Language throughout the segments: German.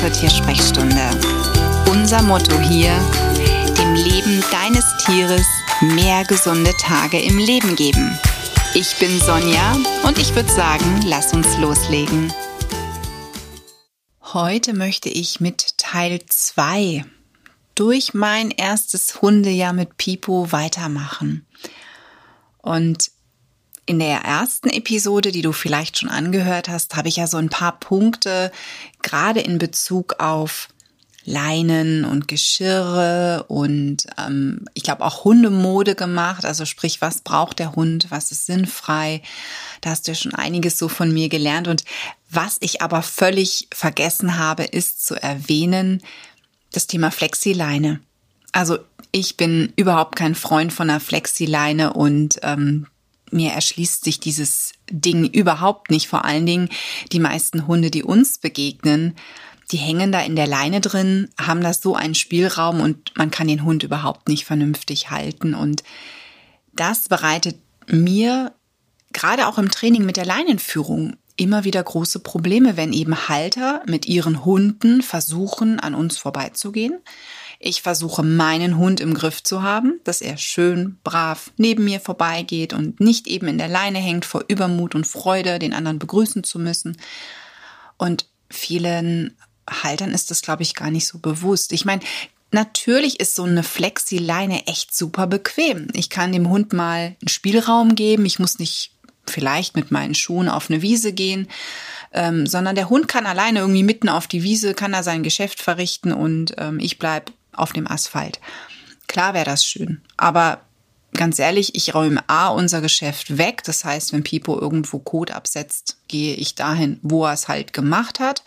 zur Tiersprechstunde. Unser Motto hier, dem Leben deines Tieres mehr gesunde Tage im Leben geben. Ich bin Sonja und ich würde sagen, lass uns loslegen. Heute möchte ich mit Teil 2 durch mein erstes Hundejahr mit Pipo weitermachen. Und in der ersten Episode, die du vielleicht schon angehört hast, habe ich ja so ein paar Punkte gerade in Bezug auf Leinen und Geschirre und ähm, ich glaube auch Hundemode gemacht. Also sprich, was braucht der Hund, was ist sinnfrei. Da hast du ja schon einiges so von mir gelernt. Und was ich aber völlig vergessen habe, ist zu erwähnen, das Thema Flexileine. Also ich bin überhaupt kein Freund von einer Flexileine und ähm, mir erschließt sich dieses Ding überhaupt nicht. Vor allen Dingen die meisten Hunde, die uns begegnen, die hängen da in der Leine drin, haben das so einen Spielraum und man kann den Hund überhaupt nicht vernünftig halten. Und das bereitet mir gerade auch im Training mit der Leinenführung immer wieder große Probleme, wenn eben Halter mit ihren Hunden versuchen, an uns vorbeizugehen. Ich versuche meinen Hund im Griff zu haben, dass er schön brav neben mir vorbeigeht und nicht eben in der Leine hängt vor Übermut und Freude, den anderen begrüßen zu müssen. Und vielen Haltern ist das, glaube ich, gar nicht so bewusst. Ich meine, Natürlich ist so eine Flexi-Leine echt super bequem. Ich kann dem Hund mal einen Spielraum geben. Ich muss nicht vielleicht mit meinen Schuhen auf eine Wiese gehen, ähm, sondern der Hund kann alleine irgendwie mitten auf die Wiese, kann er sein Geschäft verrichten und ähm, ich bleib auf dem Asphalt. Klar wäre das schön, aber ganz ehrlich, ich räume A unser Geschäft weg. Das heißt, wenn Pipo irgendwo Kot absetzt, gehe ich dahin, wo er es halt gemacht hat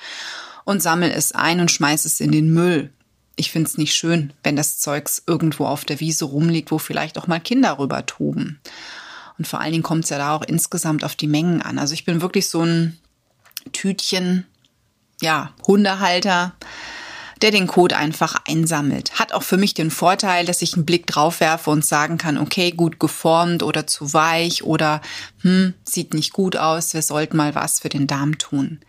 und sammle es ein und schmeiße es in den Müll. Ich finde es nicht schön, wenn das Zeugs irgendwo auf der Wiese rumliegt, wo vielleicht auch mal Kinder rüber toben. Und vor allen Dingen kommt es ja da auch insgesamt auf die Mengen an. Also ich bin wirklich so ein Tütchen, ja, Hundehalter, der den Code einfach einsammelt. Hat auch für mich den Vorteil, dass ich einen Blick drauf werfe und sagen kann, okay, gut geformt oder zu weich oder hm, sieht nicht gut aus, wir sollten mal was für den Darm tun.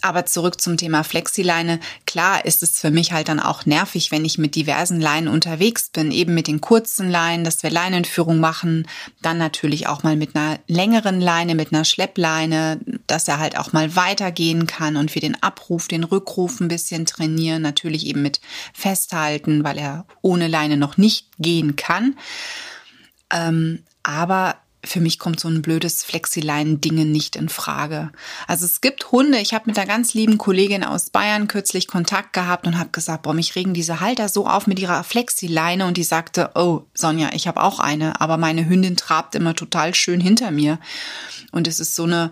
Aber zurück zum Thema Flexileine. Klar ist es für mich halt dann auch nervig, wenn ich mit diversen Leinen unterwegs bin, eben mit den kurzen Leinen, dass wir Leinenführung machen, dann natürlich auch mal mit einer längeren Leine, mit einer Schleppleine, dass er halt auch mal weitergehen kann und wir den Abruf, den Rückruf ein bisschen trainieren, natürlich eben mit festhalten, weil er ohne Leine noch nicht gehen kann. Ähm, aber für mich kommt so ein blödes Flexilein-Dinge nicht in Frage. Also es gibt Hunde, ich habe mit einer ganz lieben Kollegin aus Bayern kürzlich Kontakt gehabt und habe gesagt, boah, mich regen diese Halter so auf mit ihrer Flexileine und die sagte, oh, Sonja, ich habe auch eine, aber meine Hündin trabt immer total schön hinter mir. Und es ist so eine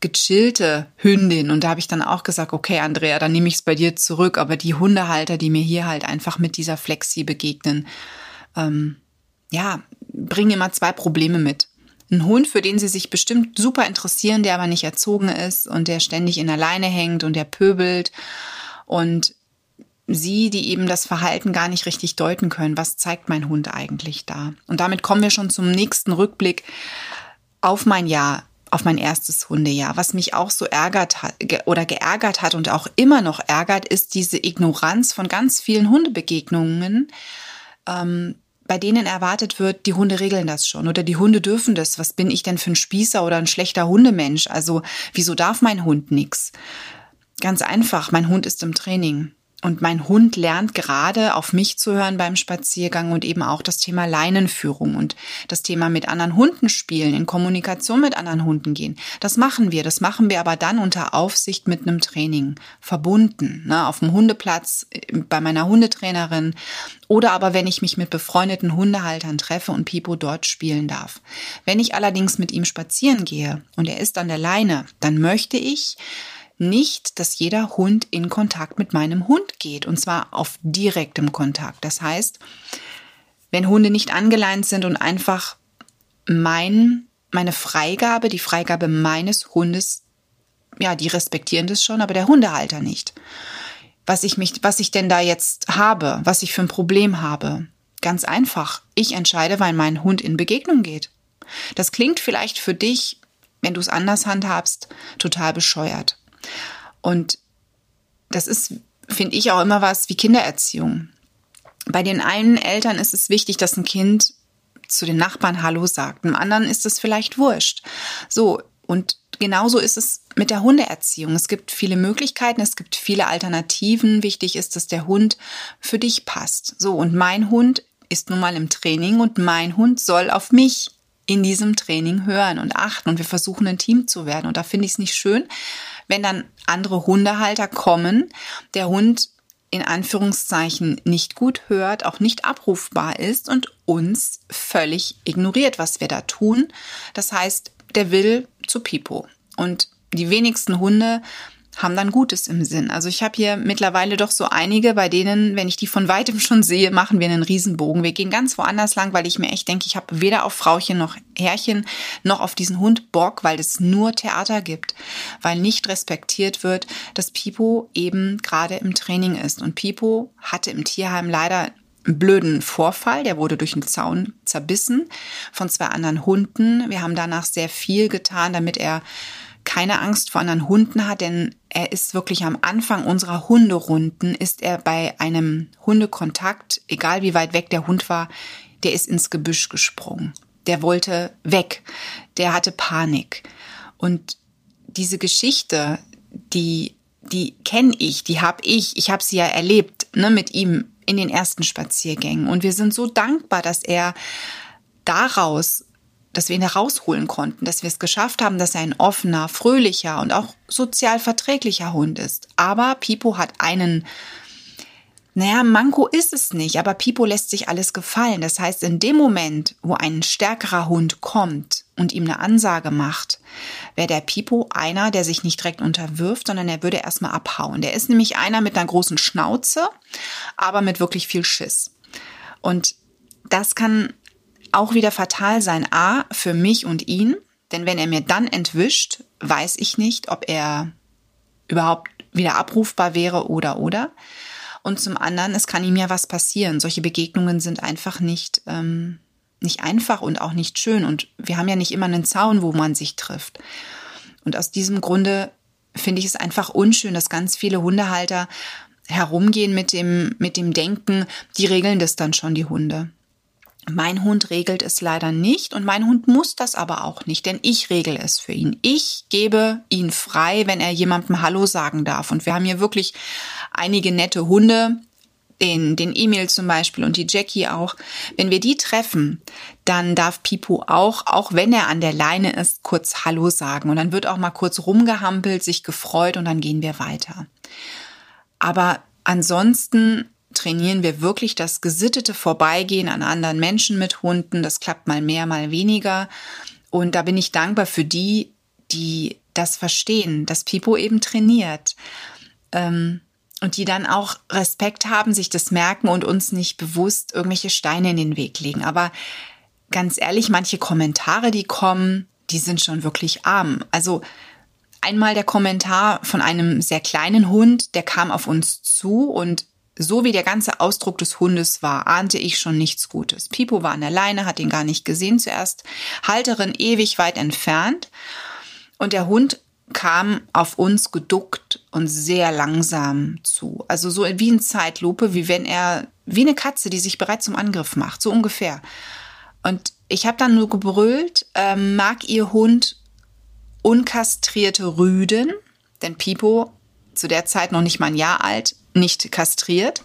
gechillte Hündin und da habe ich dann auch gesagt, okay, Andrea, dann nehme ich es bei dir zurück, aber die Hundehalter, die mir hier halt einfach mit dieser Flexi begegnen, ähm, ja, bringen immer zwei Probleme mit. Ein Hund, für den sie sich bestimmt super interessieren, der aber nicht erzogen ist und der ständig in der Leine hängt und der pöbelt. Und sie, die eben das Verhalten gar nicht richtig deuten können. Was zeigt mein Hund eigentlich da? Und damit kommen wir schon zum nächsten Rückblick auf mein Jahr, auf mein erstes Hundejahr. Was mich auch so ärgert hat oder geärgert hat und auch immer noch ärgert, ist diese Ignoranz von ganz vielen Hundebegegnungen, ähm, bei denen erwartet wird, die Hunde regeln das schon oder die Hunde dürfen das. Was bin ich denn für ein Spießer oder ein schlechter Hundemensch? Also wieso darf mein Hund nichts? Ganz einfach, mein Hund ist im Training. Und mein Hund lernt gerade auf mich zu hören beim Spaziergang und eben auch das Thema Leinenführung und das Thema mit anderen Hunden spielen, in Kommunikation mit anderen Hunden gehen. Das machen wir. Das machen wir aber dann unter Aufsicht mit einem Training. Verbunden. Ne, auf dem Hundeplatz, äh, bei meiner Hundetrainerin. Oder aber wenn ich mich mit befreundeten Hundehaltern treffe und Pipo dort spielen darf. Wenn ich allerdings mit ihm spazieren gehe und er ist an der Leine, dann möchte ich, nicht, dass jeder Hund in Kontakt mit meinem Hund geht und zwar auf direktem Kontakt. Das heißt, wenn Hunde nicht angeleint sind und einfach mein, meine Freigabe, die Freigabe meines Hundes, ja, die respektieren das schon, aber der Hundehalter nicht. Was ich mich, was ich denn da jetzt habe, was ich für ein Problem habe. Ganz einfach. Ich entscheide, weil mein Hund in Begegnung geht. Das klingt vielleicht für dich, wenn du es anders handhabst, total bescheuert. Und das ist, finde ich, auch immer was wie Kindererziehung. Bei den einen Eltern ist es wichtig, dass ein Kind zu den Nachbarn Hallo sagt. Dem anderen ist es vielleicht wurscht. So, und genauso ist es mit der Hundeerziehung. Es gibt viele Möglichkeiten, es gibt viele Alternativen. Wichtig ist, dass der Hund für dich passt. So, und mein Hund ist nun mal im Training und mein Hund soll auf mich in diesem Training hören und achten und wir versuchen ein Team zu werden. Und da finde ich es nicht schön, wenn dann andere Hundehalter kommen, der Hund in Anführungszeichen nicht gut hört, auch nicht abrufbar ist und uns völlig ignoriert, was wir da tun. Das heißt, der will zu Pipo. Und die wenigsten Hunde haben dann Gutes im Sinn. Also ich habe hier mittlerweile doch so einige, bei denen, wenn ich die von weitem schon sehe, machen wir einen Riesenbogen. Wir gehen ganz woanders lang, weil ich mir echt denke, ich habe weder auf Frauchen noch Herrchen noch auf diesen Hund Bock, weil es nur Theater gibt, weil nicht respektiert wird, dass Pipo eben gerade im Training ist. Und Pipo hatte im Tierheim leider einen blöden Vorfall. Der wurde durch einen Zaun zerbissen von zwei anderen Hunden. Wir haben danach sehr viel getan, damit er keine Angst vor anderen Hunden hat, denn er ist wirklich am Anfang unserer Hunderunden, ist er bei einem Hundekontakt, egal wie weit weg der Hund war, der ist ins Gebüsch gesprungen. Der wollte weg. Der hatte Panik. Und diese Geschichte, die, die kenne ich, die habe ich, ich habe sie ja erlebt, ne, mit ihm in den ersten Spaziergängen. Und wir sind so dankbar, dass er daraus dass wir ihn herausholen konnten, dass wir es geschafft haben, dass er ein offener, fröhlicher und auch sozial verträglicher Hund ist. Aber Pipo hat einen, naja, Manko ist es nicht, aber Pipo lässt sich alles gefallen. Das heißt, in dem Moment, wo ein stärkerer Hund kommt und ihm eine Ansage macht, wäre der Pipo einer, der sich nicht direkt unterwirft, sondern er würde erstmal abhauen. Der ist nämlich einer mit einer großen Schnauze, aber mit wirklich viel Schiss. Und das kann auch wieder fatal sein. A, für mich und ihn, denn wenn er mir dann entwischt, weiß ich nicht, ob er überhaupt wieder abrufbar wäre oder oder. Und zum anderen, es kann ihm ja was passieren. Solche Begegnungen sind einfach nicht, ähm, nicht einfach und auch nicht schön. Und wir haben ja nicht immer einen Zaun, wo man sich trifft. Und aus diesem Grunde finde ich es einfach unschön, dass ganz viele Hundehalter herumgehen mit dem, mit dem Denken, die regeln das dann schon, die Hunde. Mein Hund regelt es leider nicht und mein Hund muss das aber auch nicht, denn ich regel es für ihn. Ich gebe ihn frei, wenn er jemandem Hallo sagen darf. Und wir haben hier wirklich einige nette Hunde, den, den Emil zum Beispiel und die Jackie auch. Wenn wir die treffen, dann darf Pipo auch, auch wenn er an der Leine ist, kurz Hallo sagen. Und dann wird auch mal kurz rumgehampelt, sich gefreut und dann gehen wir weiter. Aber ansonsten trainieren wir wirklich das gesittete Vorbeigehen an anderen Menschen mit Hunden. Das klappt mal mehr, mal weniger. Und da bin ich dankbar für die, die das verstehen, dass Pipo eben trainiert. Ähm, und die dann auch Respekt haben, sich das merken und uns nicht bewusst irgendwelche Steine in den Weg legen. Aber ganz ehrlich, manche Kommentare, die kommen, die sind schon wirklich arm. Also einmal der Kommentar von einem sehr kleinen Hund, der kam auf uns zu und so wie der ganze Ausdruck des Hundes war, ahnte ich schon nichts Gutes. Pipo war an der Leine, hat ihn gar nicht gesehen zuerst, Halterin ewig weit entfernt und der Hund kam auf uns geduckt und sehr langsam zu. Also so wie in Zeitlupe, wie wenn er, wie eine Katze, die sich bereit zum Angriff macht, so ungefähr. Und ich habe dann nur gebrüllt, äh, mag ihr Hund unkastrierte Rüden? Denn Pipo, zu der Zeit noch nicht mal ein Jahr alt, nicht kastriert.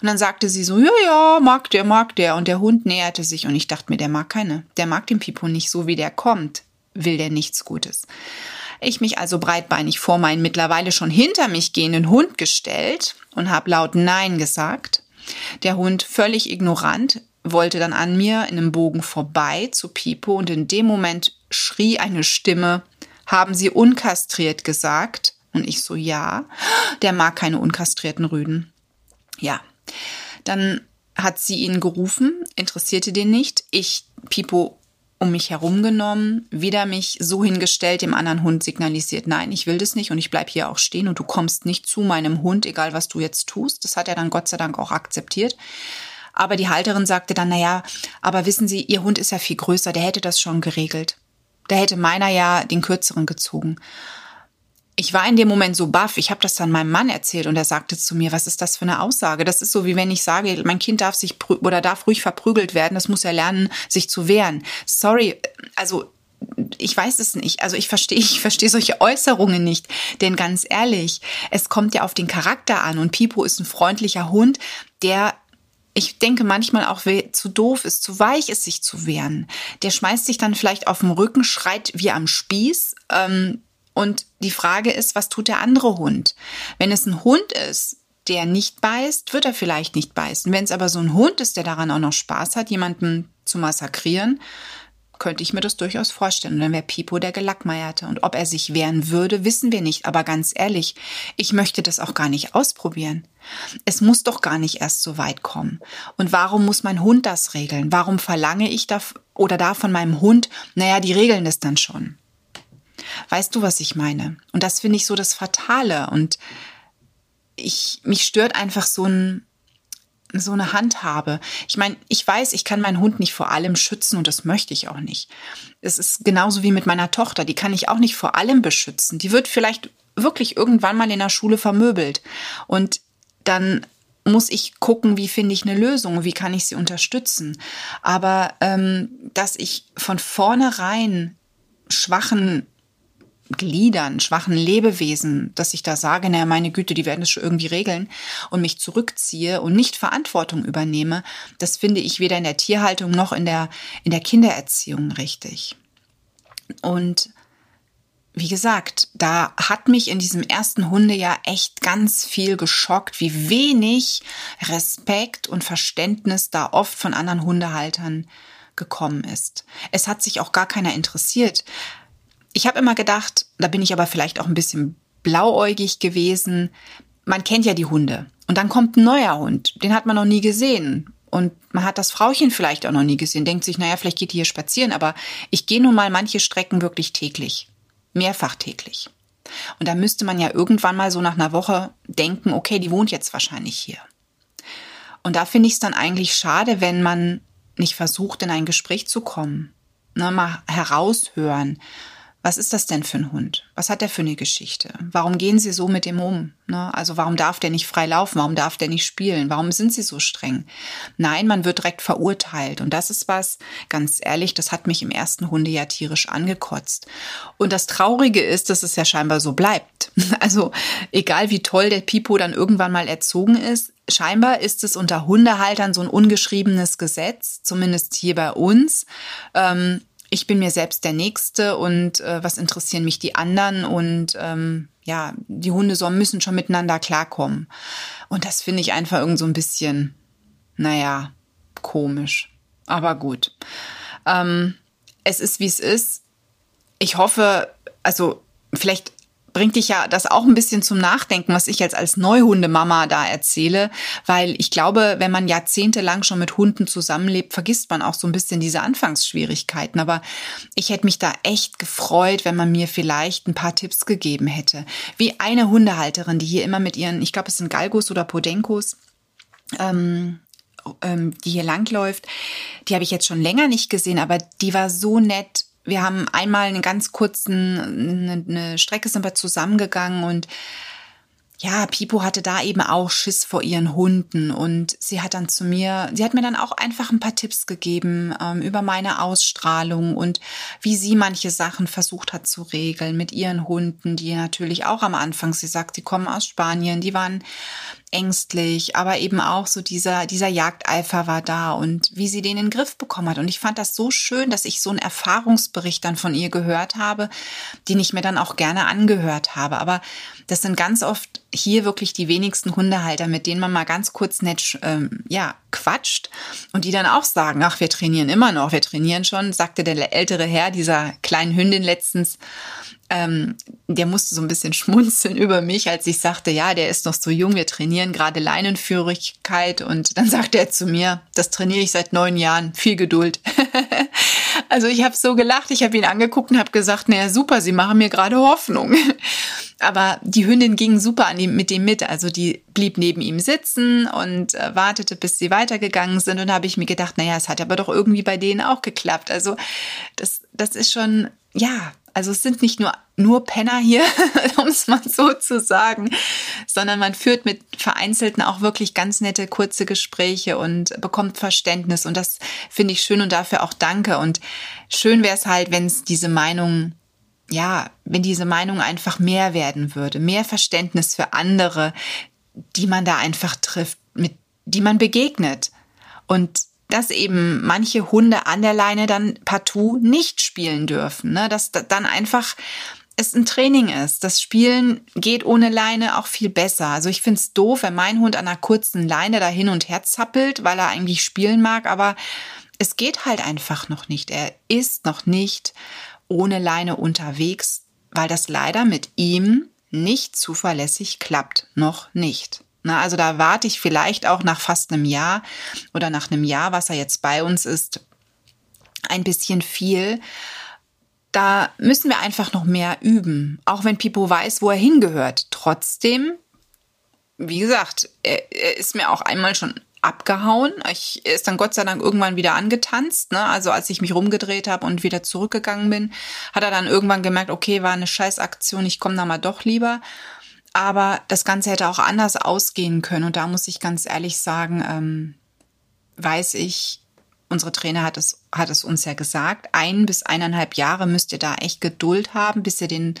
Und dann sagte sie so, ja, ja, mag der, mag der. Und der Hund näherte sich und ich dachte mir, der mag keine. Der mag den Pipo nicht so, wie der kommt. Will der nichts Gutes. Ich mich also breitbeinig vor meinen mittlerweile schon hinter mich gehenden Hund gestellt und habe laut Nein gesagt. Der Hund, völlig ignorant, wollte dann an mir in einem Bogen vorbei zu Pipo und in dem Moment schrie eine Stimme, haben Sie unkastriert gesagt? Und ich so, ja, der mag keine unkastrierten Rüden. Ja, dann hat sie ihn gerufen, interessierte den nicht. Ich, Pipo, um mich herumgenommen, wieder mich so hingestellt, dem anderen Hund signalisiert, nein, ich will das nicht und ich bleib hier auch stehen und du kommst nicht zu meinem Hund, egal was du jetzt tust. Das hat er dann Gott sei Dank auch akzeptiert. Aber die Halterin sagte dann, naja, aber wissen Sie, Ihr Hund ist ja viel größer, der hätte das schon geregelt. Da hätte meiner ja den kürzeren gezogen. Ich war in dem Moment so baff. Ich habe das dann meinem Mann erzählt und er sagte zu mir, was ist das für eine Aussage? Das ist so, wie wenn ich sage, mein Kind darf sich oder darf ruhig verprügelt werden. Das muss er lernen, sich zu wehren. Sorry, also ich weiß es nicht. Also ich verstehe, ich verstehe solche Äußerungen nicht. Denn ganz ehrlich, es kommt ja auf den Charakter an. Und Pipo ist ein freundlicher Hund, der ich denke manchmal auch zu doof ist, zu weich ist, sich zu wehren. Der schmeißt sich dann vielleicht auf den Rücken, schreit wie am Spieß. Ähm, und die Frage ist, was tut der andere Hund? Wenn es ein Hund ist, der nicht beißt, wird er vielleicht nicht beißen. Wenn es aber so ein Hund ist, der daran auch noch Spaß hat, jemanden zu massakrieren, könnte ich mir das durchaus vorstellen. Und dann wäre Pipo der Gelackmeierte. Und ob er sich wehren würde, wissen wir nicht. Aber ganz ehrlich, ich möchte das auch gar nicht ausprobieren. Es muss doch gar nicht erst so weit kommen. Und warum muss mein Hund das regeln? Warum verlange ich da oder da von meinem Hund, naja, die regeln das dann schon. Weißt du, was ich meine? Und das finde ich so das Fatale. Und ich, mich stört einfach so ein, so eine Handhabe. Ich meine, ich weiß, ich kann meinen Hund nicht vor allem schützen und das möchte ich auch nicht. Es ist genauso wie mit meiner Tochter, die kann ich auch nicht vor allem beschützen. Die wird vielleicht wirklich irgendwann mal in der Schule vermöbelt und dann muss ich gucken, wie finde ich eine Lösung, wie kann ich sie unterstützen. Aber ähm, dass ich von vornherein schwachen Gliedern, schwachen Lebewesen, dass ich da sage, naja, meine Güte, die werden es schon irgendwie regeln und mich zurückziehe und nicht Verantwortung übernehme, das finde ich weder in der Tierhaltung noch in der, in der Kindererziehung richtig. Und wie gesagt, da hat mich in diesem ersten Hundejahr echt ganz viel geschockt, wie wenig Respekt und Verständnis da oft von anderen Hundehaltern gekommen ist. Es hat sich auch gar keiner interessiert. Ich habe immer gedacht, da bin ich aber vielleicht auch ein bisschen blauäugig gewesen. Man kennt ja die Hunde. Und dann kommt ein neuer Hund. Den hat man noch nie gesehen. Und man hat das Frauchen vielleicht auch noch nie gesehen. Denkt sich, naja, vielleicht geht die hier spazieren. Aber ich gehe nun mal manche Strecken wirklich täglich. Mehrfach täglich. Und da müsste man ja irgendwann mal so nach einer Woche denken, okay, die wohnt jetzt wahrscheinlich hier. Und da finde ich es dann eigentlich schade, wenn man nicht versucht, in ein Gespräch zu kommen. Ne, mal heraushören was ist das denn für ein Hund? Was hat der für eine Geschichte? Warum gehen Sie so mit dem um? Ne? Also warum darf der nicht frei laufen? Warum darf der nicht spielen? Warum sind Sie so streng? Nein, man wird direkt verurteilt. Und das ist was, ganz ehrlich, das hat mich im ersten Hundejahr tierisch angekotzt. Und das Traurige ist, dass es ja scheinbar so bleibt. Also egal wie toll der Pipo dann irgendwann mal erzogen ist, scheinbar ist es unter Hundehaltern so ein ungeschriebenes Gesetz, zumindest hier bei uns. Ähm, ich bin mir selbst der Nächste und äh, was interessieren mich die anderen und ähm, ja, die Hunde so müssen schon miteinander klarkommen. Und das finde ich einfach irgend so ein bisschen, naja, komisch. Aber gut. Ähm, es ist, wie es ist. Ich hoffe, also vielleicht bringt dich ja das auch ein bisschen zum Nachdenken, was ich jetzt als Neuhundemama da erzähle, weil ich glaube, wenn man jahrzehntelang schon mit Hunden zusammenlebt, vergisst man auch so ein bisschen diese Anfangsschwierigkeiten. Aber ich hätte mich da echt gefreut, wenn man mir vielleicht ein paar Tipps gegeben hätte. Wie eine Hundehalterin, die hier immer mit ihren, ich glaube, es sind Galgos oder Podenkos, ähm, ähm, die hier langläuft, die habe ich jetzt schon länger nicht gesehen, aber die war so nett wir haben einmal einen ganz kurzen, eine, eine Strecke sind wir zusammengegangen und ja, Pipo hatte da eben auch Schiss vor ihren Hunden und sie hat dann zu mir, sie hat mir dann auch einfach ein paar Tipps gegeben ähm, über meine Ausstrahlung und wie sie manche Sachen versucht hat zu regeln mit ihren Hunden, die natürlich auch am Anfang, sie sagt, die kommen aus Spanien, die waren ängstlich, aber eben auch so dieser, dieser Jagdeifer war da und wie sie den in den Griff bekommen hat. Und ich fand das so schön, dass ich so einen Erfahrungsbericht dann von ihr gehört habe, den ich mir dann auch gerne angehört habe. Aber das sind ganz oft hier wirklich die wenigsten Hundehalter, mit denen man mal ganz kurz nett, ähm, ja, quatscht und die dann auch sagen, ach, wir trainieren immer noch, wir trainieren schon, sagte der ältere Herr dieser kleinen Hündin letztens, ähm, der musste so ein bisschen schmunzeln über mich, als ich sagte, ja, der ist noch so jung, wir trainieren gerade Leinenführigkeit. Und dann sagte er zu mir, das trainiere ich seit neun Jahren, viel Geduld. also ich habe so gelacht, ich habe ihn angeguckt und habe gesagt, naja, super, Sie machen mir gerade Hoffnung. Aber die Hündin ging super an ihm, mit ihm mit. Also die blieb neben ihm sitzen und äh, wartete, bis sie weitergegangen sind. Und habe ich mir gedacht, naja, es hat aber doch irgendwie bei denen auch geklappt. Also das, das ist schon, ja, Also es sind nicht nur, nur Penner hier, um es mal so zu sagen, sondern man führt mit Vereinzelten auch wirklich ganz nette, kurze Gespräche und bekommt Verständnis. Und das finde ich schön und dafür auch danke. Und schön wäre es halt, wenn es diese Meinung, ja, wenn diese Meinung einfach mehr werden würde, mehr Verständnis für andere, die man da einfach trifft, die man begegnet. Und dass eben manche Hunde an der Leine dann partout nicht spielen dürfen. Ne? Dass dann einfach es ein Training ist. Das Spielen geht ohne Leine auch viel besser. Also ich finde es doof, wenn mein Hund an einer kurzen Leine da hin und her zappelt, weil er eigentlich spielen mag, aber es geht halt einfach noch nicht. Er ist noch nicht ohne Leine unterwegs, weil das leider mit ihm nicht zuverlässig klappt. Noch nicht. Na, also da warte ich vielleicht auch nach fast einem Jahr oder nach einem Jahr, was er jetzt bei uns ist, ein bisschen viel. Da müssen wir einfach noch mehr üben. Auch wenn Pipo weiß, wo er hingehört. Trotzdem, wie gesagt, er, er ist mir auch einmal schon abgehauen. Ich er ist dann Gott sei Dank irgendwann wieder angetanzt. Ne? Also als ich mich rumgedreht habe und wieder zurückgegangen bin, hat er dann irgendwann gemerkt, okay, war eine Scheißaktion, ich komme da mal doch lieber. Aber das Ganze hätte auch anders ausgehen können. Und da muss ich ganz ehrlich sagen, ähm, weiß ich, unsere Trainer hat es, hat es uns ja gesagt, ein bis eineinhalb Jahre müsst ihr da echt Geduld haben, bis ihr den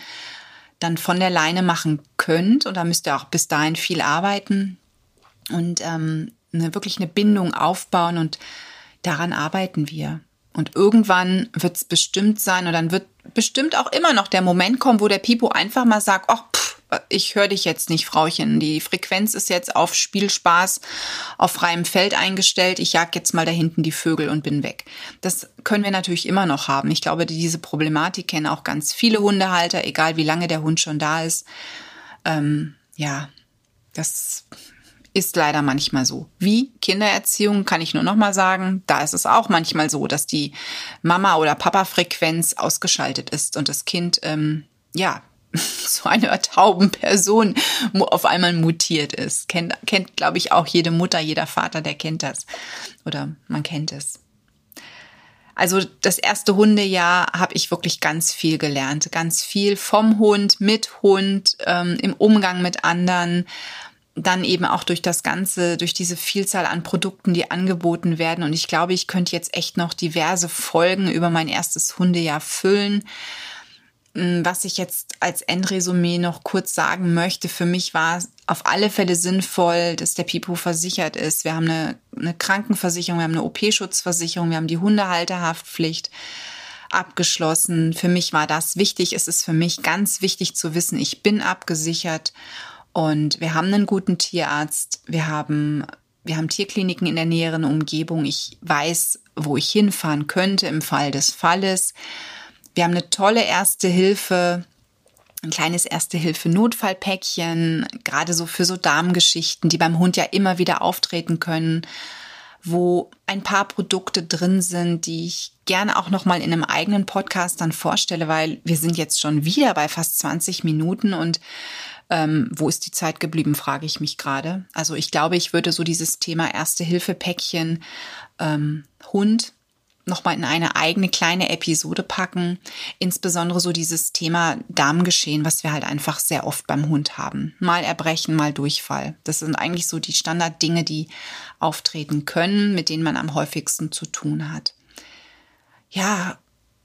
dann von der Leine machen könnt. Und da müsst ihr auch bis dahin viel arbeiten und ähm, eine, wirklich eine Bindung aufbauen. Und daran arbeiten wir. Und irgendwann wird es bestimmt sein und dann wird bestimmt auch immer noch der Moment kommen, wo der Pipo einfach mal sagt, ach, ich höre dich jetzt nicht, Frauchen. Die Frequenz ist jetzt auf Spielspaß auf freiem Feld eingestellt. Ich jag jetzt mal da hinten die Vögel und bin weg. Das können wir natürlich immer noch haben. Ich glaube, diese Problematik kennen auch ganz viele Hundehalter, egal wie lange der Hund schon da ist. Ähm, ja, das ist leider manchmal so. Wie Kindererziehung kann ich nur noch mal sagen, da ist es auch manchmal so, dass die Mama- oder Papa-Frequenz ausgeschaltet ist und das Kind ähm, ja so eine tauben Person auf einmal mutiert ist. Kennt, kennt glaube ich, auch jede Mutter, jeder Vater, der kennt das. Oder man kennt es. Also das erste Hundejahr habe ich wirklich ganz viel gelernt. Ganz viel vom Hund, mit Hund, ähm, im Umgang mit anderen. Dann eben auch durch das Ganze, durch diese Vielzahl an Produkten, die angeboten werden. Und ich glaube, ich könnte jetzt echt noch diverse Folgen über mein erstes Hundejahr füllen. Mm, was ich jetzt als Endresümee noch kurz sagen möchte, für mich war es auf alle Fälle sinnvoll, dass der Pipo versichert ist. Wir haben eine, eine Krankenversicherung, wir haben eine OP-Schutzversicherung, wir haben die Hundehalterhaftpflicht abgeschlossen. Für mich war das wichtig. Es ist für mich ganz wichtig zu wissen, ich bin abgesichert und wir haben einen guten Tierarzt. Wir haben wir haben Tierkliniken in der näheren Umgebung. Ich weiß, wo ich hinfahren könnte im Fall des Falles. Wir haben eine tolle Erste Hilfe, ein kleines Erste-Hilfe-Notfallpäckchen, gerade so für so Darmgeschichten, die beim Hund ja immer wieder auftreten können, wo ein paar Produkte drin sind, die ich gerne auch noch mal in einem eigenen Podcast dann vorstelle, weil wir sind jetzt schon wieder bei fast 20 Minuten und ähm, wo ist die Zeit geblieben, frage ich mich gerade. Also ich glaube, ich würde so dieses Thema Erste-Hilfe-Päckchen ähm, Hund nochmal in eine eigene kleine Episode packen. Insbesondere so dieses Thema Darmgeschehen, was wir halt einfach sehr oft beim Hund haben. Mal Erbrechen, mal Durchfall. Das sind eigentlich so die Standarddinge, die auftreten können, mit denen man am häufigsten zu tun hat. Ja,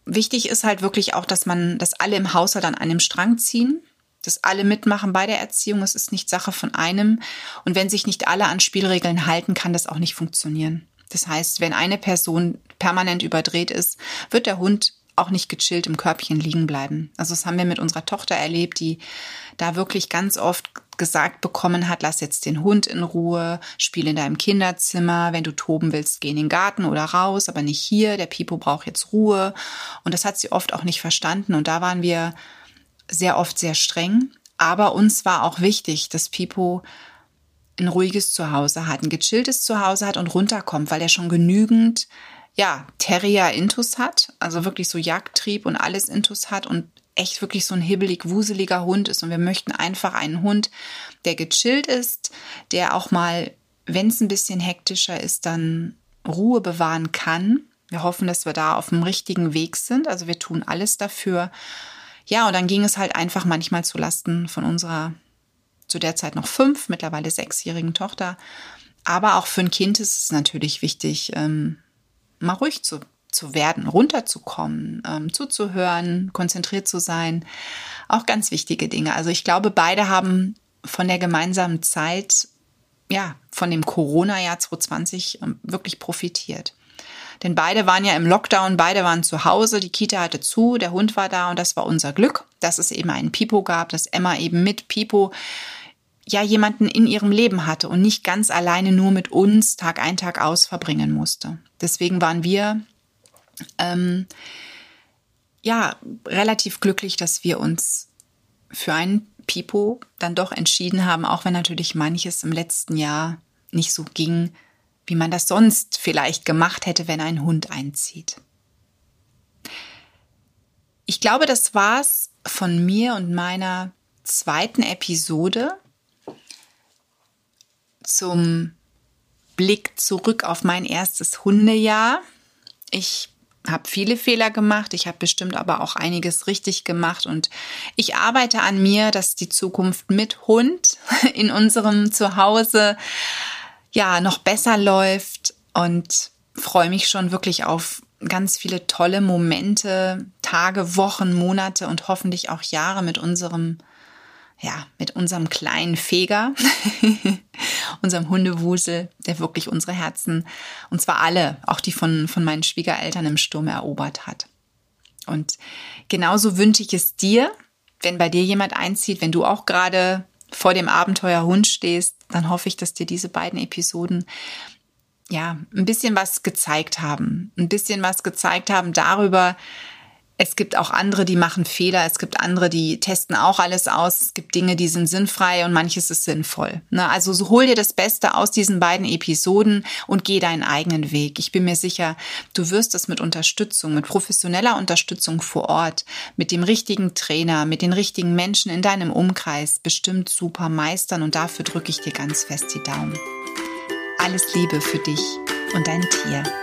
wichtig ist halt wirklich auch, dass man, dass alle im Haushalt an einem Strang ziehen dass alle mitmachen bei der Erziehung. Es ist nicht Sache von einem. Und wenn sich nicht alle an Spielregeln halten, kann das auch nicht funktionieren. Das heißt, wenn eine Person permanent überdreht ist, wird der Hund auch nicht gechillt im Körbchen liegen bleiben. Also das haben wir mit unserer Tochter erlebt, die da wirklich ganz oft gesagt bekommen hat, lass jetzt den Hund in Ruhe, spiel in deinem Kinderzimmer, wenn du toben willst, geh in den Garten oder raus, aber nicht hier, der Pipo braucht jetzt Ruhe. Und das hat sie oft auch nicht verstanden und da waren wir sehr oft sehr streng. Aber uns war auch wichtig, dass Pipo ein ruhiges Zuhause hat, ein gechilltes Zuhause hat und runterkommt, weil er schon genügend, ja, Terrier-Intus hat, also wirklich so Jagdtrieb und alles Intus hat und echt wirklich so ein hibbelig, wuseliger Hund ist. Und wir möchten einfach einen Hund, der gechillt ist, der auch mal, wenn es ein bisschen hektischer ist, dann Ruhe bewahren kann. Wir hoffen, dass wir da auf dem richtigen Weg sind. Also wir tun alles dafür. Ja, und dann ging es halt einfach manchmal zu Lasten von unserer zu der Zeit noch fünf, mittlerweile sechsjährigen Tochter. Aber auch für ein Kind ist es natürlich wichtig, ähm, mal ruhig zu, zu werden, runterzukommen, ähm, zuzuhören, konzentriert zu sein. Auch ganz wichtige Dinge. Also ich glaube, beide haben von der gemeinsamen Zeit, ja, von dem Corona-Jahr 2020 ähm, wirklich profitiert. Denn beide waren ja im Lockdown, beide waren zu Hause, die Kita hatte zu, der Hund war da und das war unser Glück, dass es eben einen Pipo gab, dass Emma eben mit Pipo ja jemanden in ihrem Leben hatte und nicht ganz alleine nur mit uns Tag ein, Tag aus verbringen musste. Deswegen waren wir ähm, ja relativ glücklich, dass wir uns für einen Pipo dann doch entschieden haben, auch wenn natürlich manches im letzten Jahr nicht so ging, wie man das sonst vielleicht gemacht hätte, wenn ein Hund einzieht. Ich glaube, das war's von mir und meiner zweiten Episode zum Blick zurück auf mein erstes Hundejahr. Ich habe viele Fehler gemacht, ich habe bestimmt aber auch einiges richtig gemacht und ich arbeite an mir, dass die Zukunft mit Hund in unserem Zuhause ja noch besser läuft und freue mich schon wirklich auf ganz viele tolle Momente, Tage, Wochen, Monate und hoffentlich auch Jahre mit unserem ja, mit unserem kleinen Feger, unserem Hundewusel, der wirklich unsere Herzen, und zwar alle, auch die von, von meinen Schwiegereltern im Sturm erobert hat. Und genauso wünsche ich es dir, wenn bei dir jemand einzieht, wenn du auch gerade vor dem Abenteuer Hund stehst, dann hoffe ich, dass dir diese beiden Episoden ja ein bisschen was gezeigt haben, ein bisschen was gezeigt haben darüber, es gibt auch andere, die machen Fehler. Es gibt andere, die testen auch alles aus. Es gibt Dinge, die sind sinnfrei und manches ist sinnvoll. Ne? Also so hol dir das Beste aus diesen beiden Episoden und geh deinen eigenen Weg. Ich bin mir sicher, du wirst es mit Unterstützung, mit professioneller Unterstützung vor Ort, mit dem richtigen Trainer, mit den richtigen Menschen in deinem Umkreis bestimmt super meistern und dafür drücke ich dir ganz fest die Daumen. Alles Liebe für dich und dein Tier.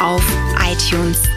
auf iTunes